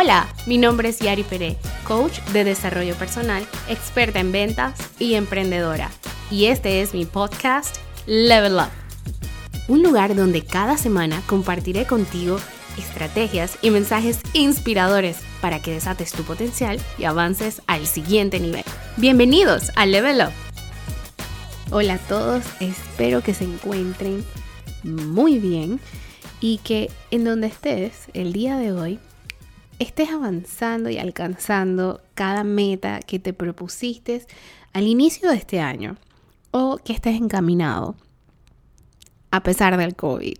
Hola, mi nombre es Yari Pérez, coach de desarrollo personal, experta en ventas y emprendedora. Y este es mi podcast Level Up. Un lugar donde cada semana compartiré contigo estrategias y mensajes inspiradores para que desates tu potencial y avances al siguiente nivel. Bienvenidos a Level Up. Hola a todos, espero que se encuentren muy bien y que en donde estés el día de hoy estés avanzando y alcanzando cada meta que te propusiste al inicio de este año o que estés encaminado a pesar del COVID.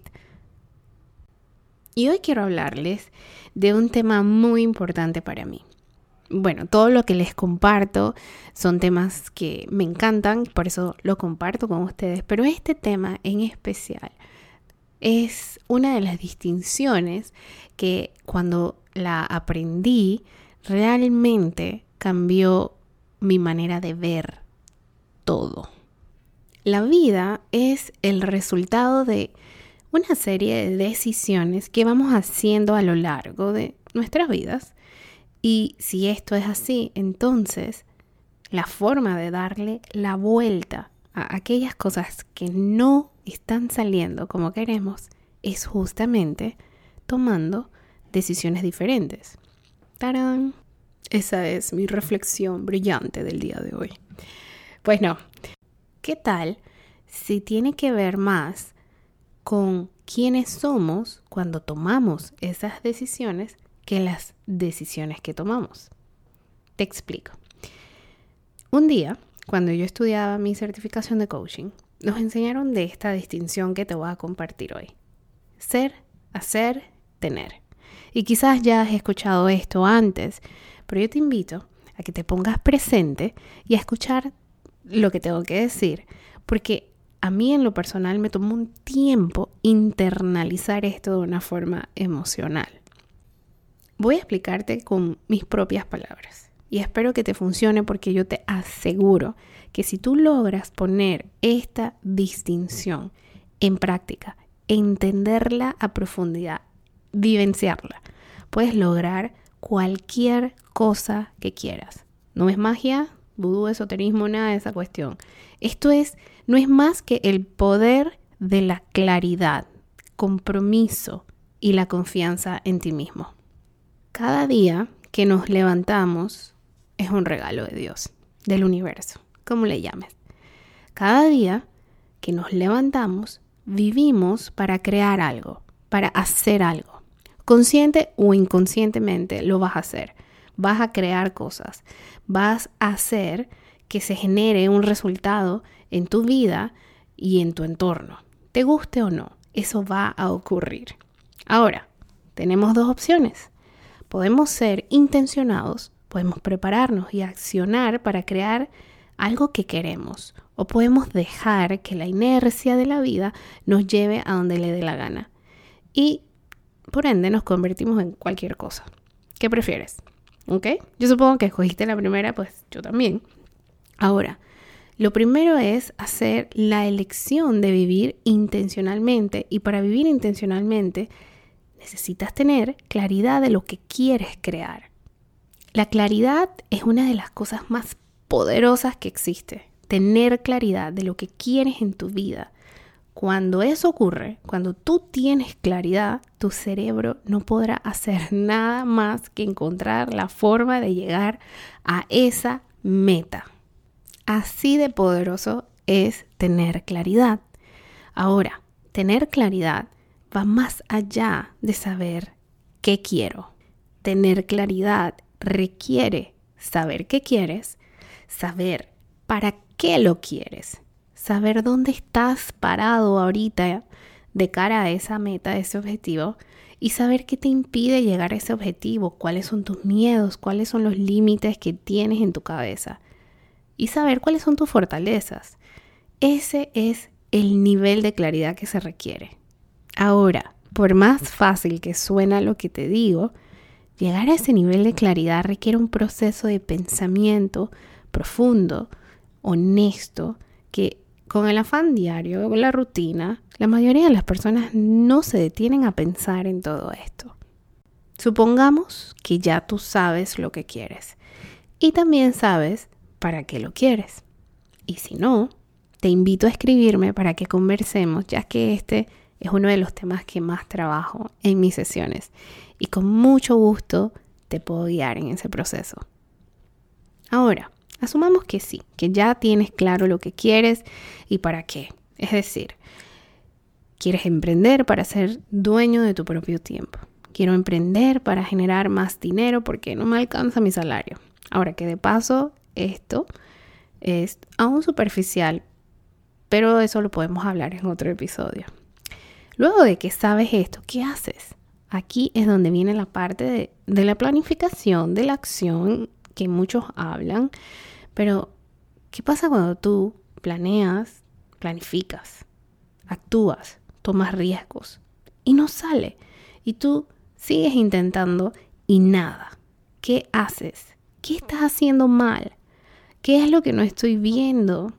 Y hoy quiero hablarles de un tema muy importante para mí. Bueno, todo lo que les comparto son temas que me encantan, por eso lo comparto con ustedes, pero este tema en especial es una de las distinciones que cuando la aprendí, realmente cambió mi manera de ver todo. La vida es el resultado de una serie de decisiones que vamos haciendo a lo largo de nuestras vidas. Y si esto es así, entonces la forma de darle la vuelta a aquellas cosas que no están saliendo como queremos es justamente tomando decisiones diferentes. ¡Tarán! Esa es mi reflexión brillante del día de hoy. Pues no, ¿qué tal si tiene que ver más con quiénes somos cuando tomamos esas decisiones que las decisiones que tomamos? Te explico. Un día, cuando yo estudiaba mi certificación de coaching, nos enseñaron de esta distinción que te voy a compartir hoy. Ser, hacer, tener. Y quizás ya has escuchado esto antes, pero yo te invito a que te pongas presente y a escuchar lo que tengo que decir, porque a mí en lo personal me tomó un tiempo internalizar esto de una forma emocional. Voy a explicarte con mis propias palabras y espero que te funcione porque yo te aseguro que si tú logras poner esta distinción en práctica, entenderla a profundidad vivenciarla. Puedes lograr cualquier cosa que quieras. No es magia, vudú, esoterismo, nada de esa cuestión. Esto es, no es más que el poder de la claridad, compromiso y la confianza en ti mismo. Cada día que nos levantamos es un regalo de Dios, del universo, como le llames. Cada día que nos levantamos, vivimos para crear algo, para hacer algo. Consciente o inconscientemente lo vas a hacer. Vas a crear cosas. Vas a hacer que se genere un resultado en tu vida y en tu entorno. Te guste o no, eso va a ocurrir. Ahora, tenemos dos opciones. Podemos ser intencionados, podemos prepararnos y accionar para crear algo que queremos. O podemos dejar que la inercia de la vida nos lleve a donde le dé la gana. Y por ende, nos convertimos en cualquier cosa. ¿Qué prefieres? ¿Ok? Yo supongo que escogiste la primera, pues yo también. Ahora, lo primero es hacer la elección de vivir intencionalmente y para vivir intencionalmente necesitas tener claridad de lo que quieres crear. La claridad es una de las cosas más poderosas que existe. Tener claridad de lo que quieres en tu vida cuando eso ocurre, cuando tú tienes claridad, tu cerebro no podrá hacer nada más que encontrar la forma de llegar a esa meta. Así de poderoso es tener claridad. Ahora, tener claridad va más allá de saber qué quiero. Tener claridad requiere saber qué quieres, saber para qué lo quieres saber dónde estás parado ahorita de cara a esa meta, a ese objetivo, y saber qué te impide llegar a ese objetivo, cuáles son tus miedos, cuáles son los límites que tienes en tu cabeza, y saber cuáles son tus fortalezas. Ese es el nivel de claridad que se requiere. Ahora, por más fácil que suena lo que te digo, llegar a ese nivel de claridad requiere un proceso de pensamiento profundo, honesto, que con el afán diario, con la rutina, la mayoría de las personas no se detienen a pensar en todo esto. Supongamos que ya tú sabes lo que quieres y también sabes para qué lo quieres. Y si no, te invito a escribirme para que conversemos, ya que este es uno de los temas que más trabajo en mis sesiones y con mucho gusto te puedo guiar en ese proceso. Ahora, asumamos que sí, que ya tienes claro lo que quieres y para qué. Es decir, quieres emprender para ser dueño de tu propio tiempo. Quiero emprender para generar más dinero porque no me alcanza mi salario. Ahora que de paso esto es aún superficial, pero eso lo podemos hablar en otro episodio. Luego de que sabes esto, ¿qué haces? Aquí es donde viene la parte de, de la planificación, de la acción que muchos hablan, pero ¿qué pasa cuando tú planeas, planificas, actúas, tomas riesgos y no sale? Y tú sigues intentando y nada. ¿Qué haces? ¿Qué estás haciendo mal? ¿Qué es lo que no estoy viendo?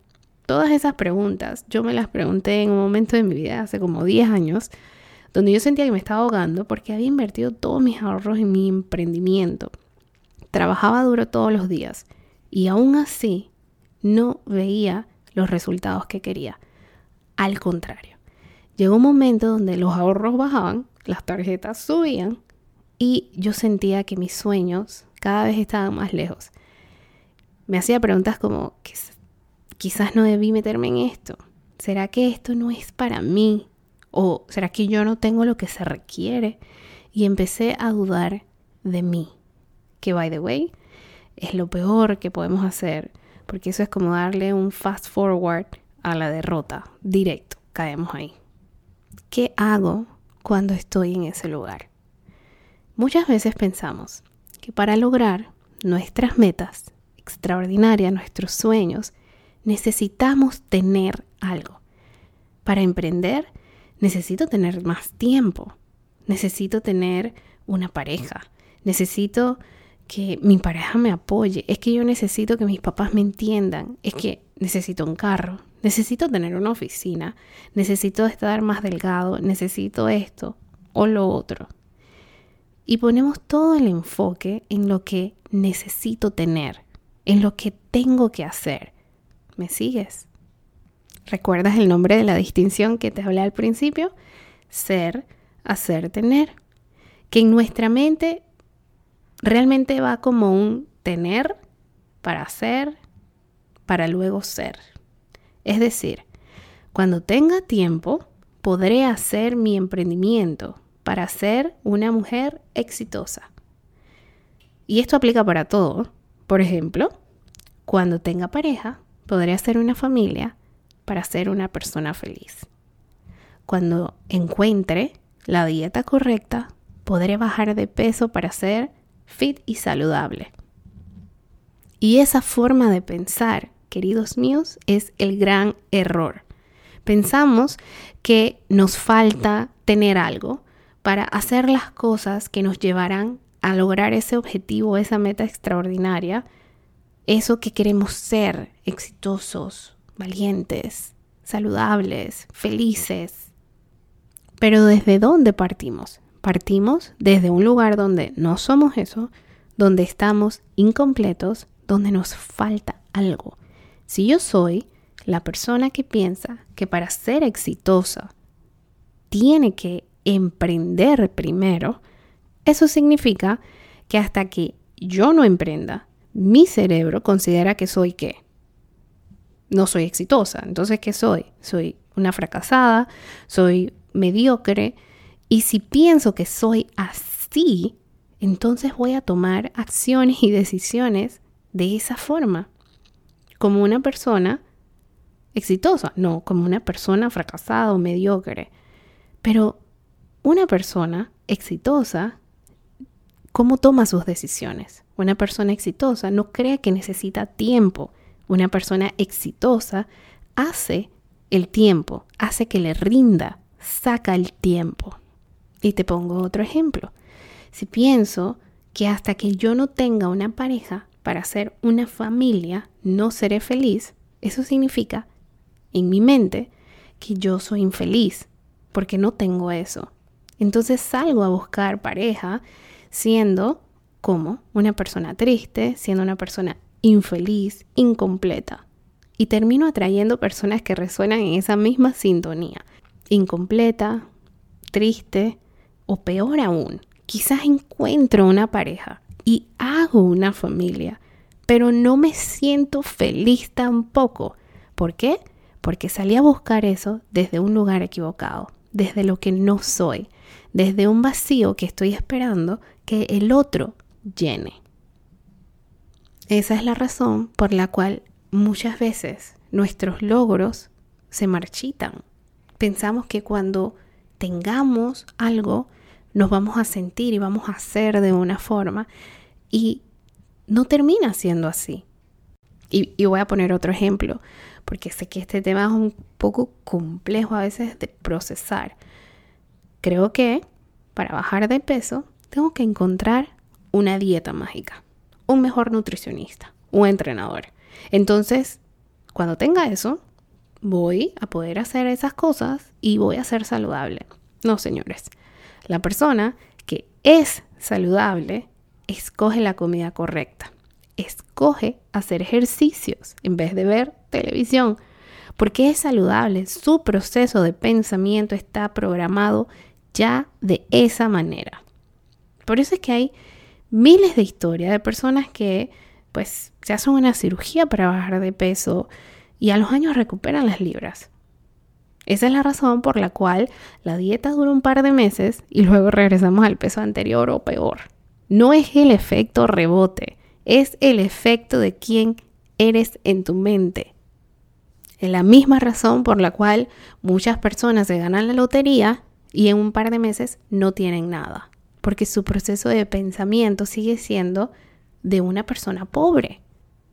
Todas esas preguntas yo me las pregunté en un momento de mi vida, hace como 10 años, donde yo sentía que me estaba ahogando porque había invertido todos mis ahorros en mi emprendimiento. Trabajaba duro todos los días y aún así no veía los resultados que quería. Al contrario, llegó un momento donde los ahorros bajaban, las tarjetas subían y yo sentía que mis sueños cada vez estaban más lejos. Me hacía preguntas como, quizás no debí meterme en esto. ¿Será que esto no es para mí? ¿O será que yo no tengo lo que se requiere? Y empecé a dudar de mí. Que, by the way, es lo peor que podemos hacer, porque eso es como darle un fast forward a la derrota, directo, caemos ahí. ¿Qué hago cuando estoy en ese lugar? Muchas veces pensamos que para lograr nuestras metas extraordinarias, nuestros sueños, necesitamos tener algo. Para emprender, necesito tener más tiempo, necesito tener una pareja, necesito que mi pareja me apoye, es que yo necesito que mis papás me entiendan, es que necesito un carro, necesito tener una oficina, necesito estar más delgado, necesito esto o lo otro. Y ponemos todo el enfoque en lo que necesito tener, en lo que tengo que hacer, ¿Me sigues? ¿Recuerdas el nombre de la distinción que te hablé al principio? Ser, hacer, tener. Que en nuestra mente realmente va como un tener para hacer, para luego ser. Es decir, cuando tenga tiempo, podré hacer mi emprendimiento para ser una mujer exitosa. Y esto aplica para todo. Por ejemplo, cuando tenga pareja, podré hacer una familia para ser una persona feliz. Cuando encuentre la dieta correcta, podré bajar de peso para ser fit y saludable. Y esa forma de pensar, queridos míos, es el gran error. Pensamos que nos falta tener algo para hacer las cosas que nos llevarán a lograr ese objetivo, esa meta extraordinaria, eso que queremos ser, exitosos, valientes, saludables, felices. Pero ¿desde dónde partimos? Partimos desde un lugar donde no somos eso, donde estamos incompletos, donde nos falta algo. Si yo soy la persona que piensa que para ser exitosa tiene que emprender primero, eso significa que hasta que yo no emprenda, mi cerebro considera que soy qué? No soy exitosa. Entonces, ¿qué soy? Soy una fracasada, soy mediocre. Y si pienso que soy así, entonces voy a tomar acciones y decisiones de esa forma. Como una persona exitosa, no como una persona fracasada o mediocre. Pero una persona exitosa, ¿cómo toma sus decisiones? Una persona exitosa no cree que necesita tiempo. Una persona exitosa hace el tiempo, hace que le rinda, saca el tiempo. Y te pongo otro ejemplo. Si pienso que hasta que yo no tenga una pareja para hacer una familia, no seré feliz, eso significa en mi mente que yo soy infeliz porque no tengo eso. Entonces salgo a buscar pareja siendo como una persona triste, siendo una persona infeliz, incompleta. Y termino atrayendo personas que resuenan en esa misma sintonía. Incompleta, triste o peor aún, quizás encuentro una pareja y hago una familia, pero no me siento feliz tampoco. ¿Por qué? Porque salí a buscar eso desde un lugar equivocado, desde lo que no soy, desde un vacío que estoy esperando que el otro llene. Esa es la razón por la cual muchas veces nuestros logros se marchitan. Pensamos que cuando tengamos algo, nos vamos a sentir y vamos a hacer de una forma y no termina siendo así. Y, voy a poner otro ejemplo, porque sé que este tema es un poco complejo a veces de procesar. Creo que para bajar de peso tengo que encontrar una dieta mágica, un mejor nutricionista, un entrenador. Entonces, cuando tenga eso, voy a poder hacer esas cosas y voy a ser saludable. No, señores. La persona que es saludable escoge la comida correcta. Escoge hacer ejercicios en vez de ver televisión. Porque es saludable. Su proceso de pensamiento está programado ya de esa manera. Por eso es que hay miles de historias de personas que pues se hacen una cirugía para bajar de peso y a los años recuperan las libras. Esa es la razón por la cual la dieta dura un par de meses y luego regresamos al peso anterior o peor. No es el efecto rebote, es el efecto de quién eres en tu mente. Es la misma razón por la cual muchas personas se ganan la lotería y en un par de meses no tienen nada, porque su proceso de pensamiento sigue siendo de una persona pobre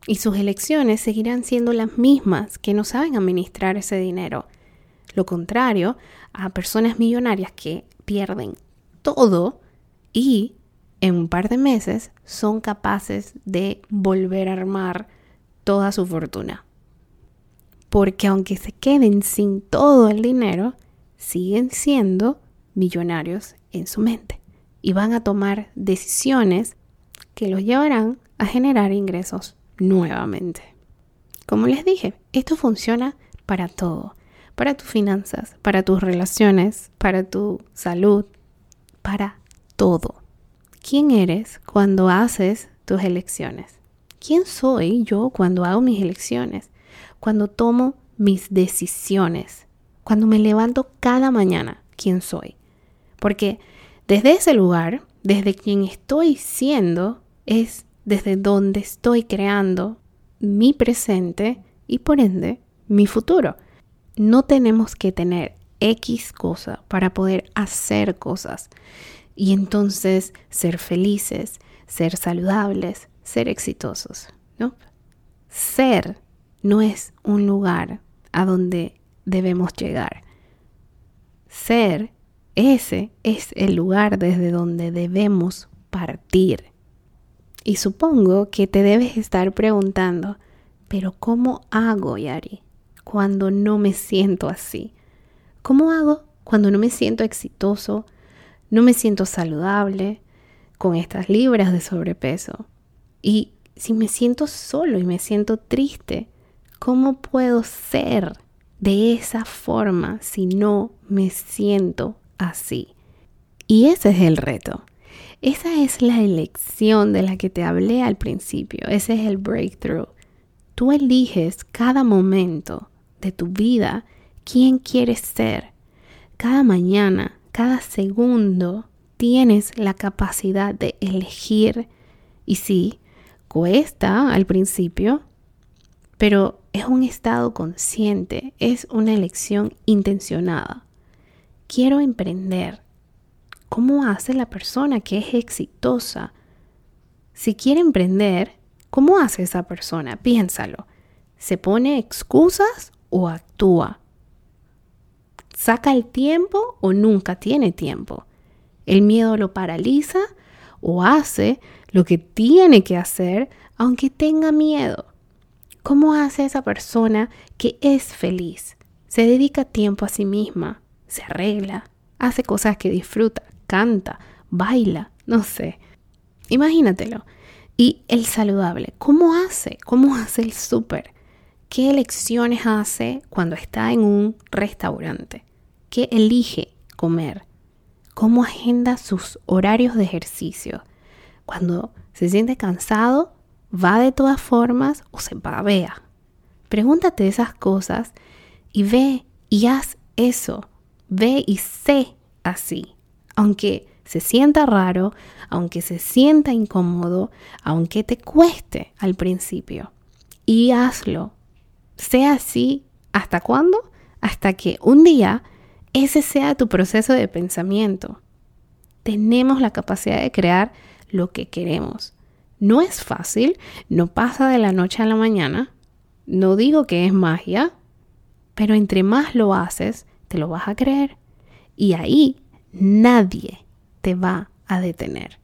y sus elecciones seguirán siendo las mismas que no saben administrar ese dinero. Lo contrario a personas millonarias que pierden todo y en un par de meses son capaces de volver a armar toda su fortuna. Porque aunque se queden sin todo el dinero, siguen siendo millonarios en su mente y van a tomar decisiones que los llevarán a generar ingresos nuevamente. Como les dije, esto funciona para todo, para tus finanzas, para tus relaciones, para tu salud, para todo. ¿Quién eres cuando haces tus elecciones? ¿Quién soy yo cuando hago mis elecciones? Cuando tomo mis decisiones, cuando me levanto cada mañana, ¿quién soy? Porque desde ese lugar, desde quien estoy siendo, es desde donde estoy creando mi presente y por ende mi futuro. No tenemos que tener X cosa para poder hacer cosas y entonces ser felices, ser saludables, ser exitosos, ¿no? Ser no es un lugar a donde debemos llegar. Ser, ese es el lugar desde donde debemos partir. Y supongo que te debes estar preguntando, pero ¿cómo hago, Yari, cuando no me siento así? ¿Cómo hago cuando no me siento exitoso, no me siento saludable, con estas libras de sobrepeso? Y si me siento solo y me siento triste, ¿cómo puedo ser de esa forma si no me siento así? Y ese es el reto. Esa es la elección de la que te hablé al principio. Ese es el breakthrough. Tú eliges cada momento de tu vida quién quieres ser. Cada mañana, cada segundo, tienes la capacidad de elegir. Y sí, cuesta al principio, pero es un estado consciente, es una elección intencionada. Quiero emprender, ¿Cómo hace la persona que es exitosa? Si quiere emprender, ¿cómo hace esa persona? Piénsalo. ¿Se pone excusas o actúa? ¿Saca el tiempo o nunca tiene tiempo? ¿El miedo lo paraliza o hace lo que tiene que hacer aunque tenga miedo? ¿Cómo hace esa persona que es feliz? Se dedica tiempo a sí misma, se arregla, hace cosas que disfruta, canta, baila, no sé. Imagínatelo. Y el saludable, ¿cómo hace? ¿Cómo hace el súper? ¿Qué elecciones hace cuando está en un restaurante? ¿Qué elige comer? ¿Cómo agenda sus horarios de ejercicio? Cuando se siente cansado, va de todas formas o se babea. Pregúntate esas cosas y ve y haz eso. Ve y sé así. Aunque se sienta raro, aunque se sienta incómodo, aunque te cueste al principio. Y hazlo. Sea así. ¿Hasta cuándo? Hasta que un día ese sea tu proceso de pensamiento. Tenemos la capacidad de crear lo que queremos. No es fácil, no pasa de la noche a la mañana. No digo que es magia, pero entre más lo haces, te lo vas a creer. Y ahí nadie te va a detener.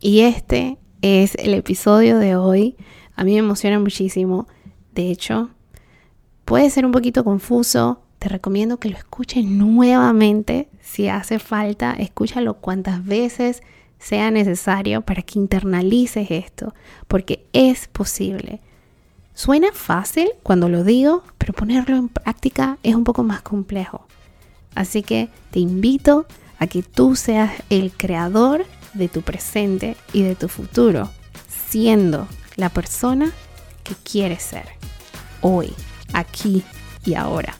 Y este es el episodio de hoy. A mí me emociona muchísimo. De hecho, puede ser un poquito confuso. Te recomiendo que lo escuches nuevamente. Si hace falta, escúchalo cuantas veces sea necesario para que internalices esto, porque es posible. Suena fácil cuando lo digo, pero ponerlo en práctica es un poco más complejo. Así que te invito a que tú seas el creador de tu presente y de tu futuro, siendo la persona que quieres ser, hoy, aquí y ahora.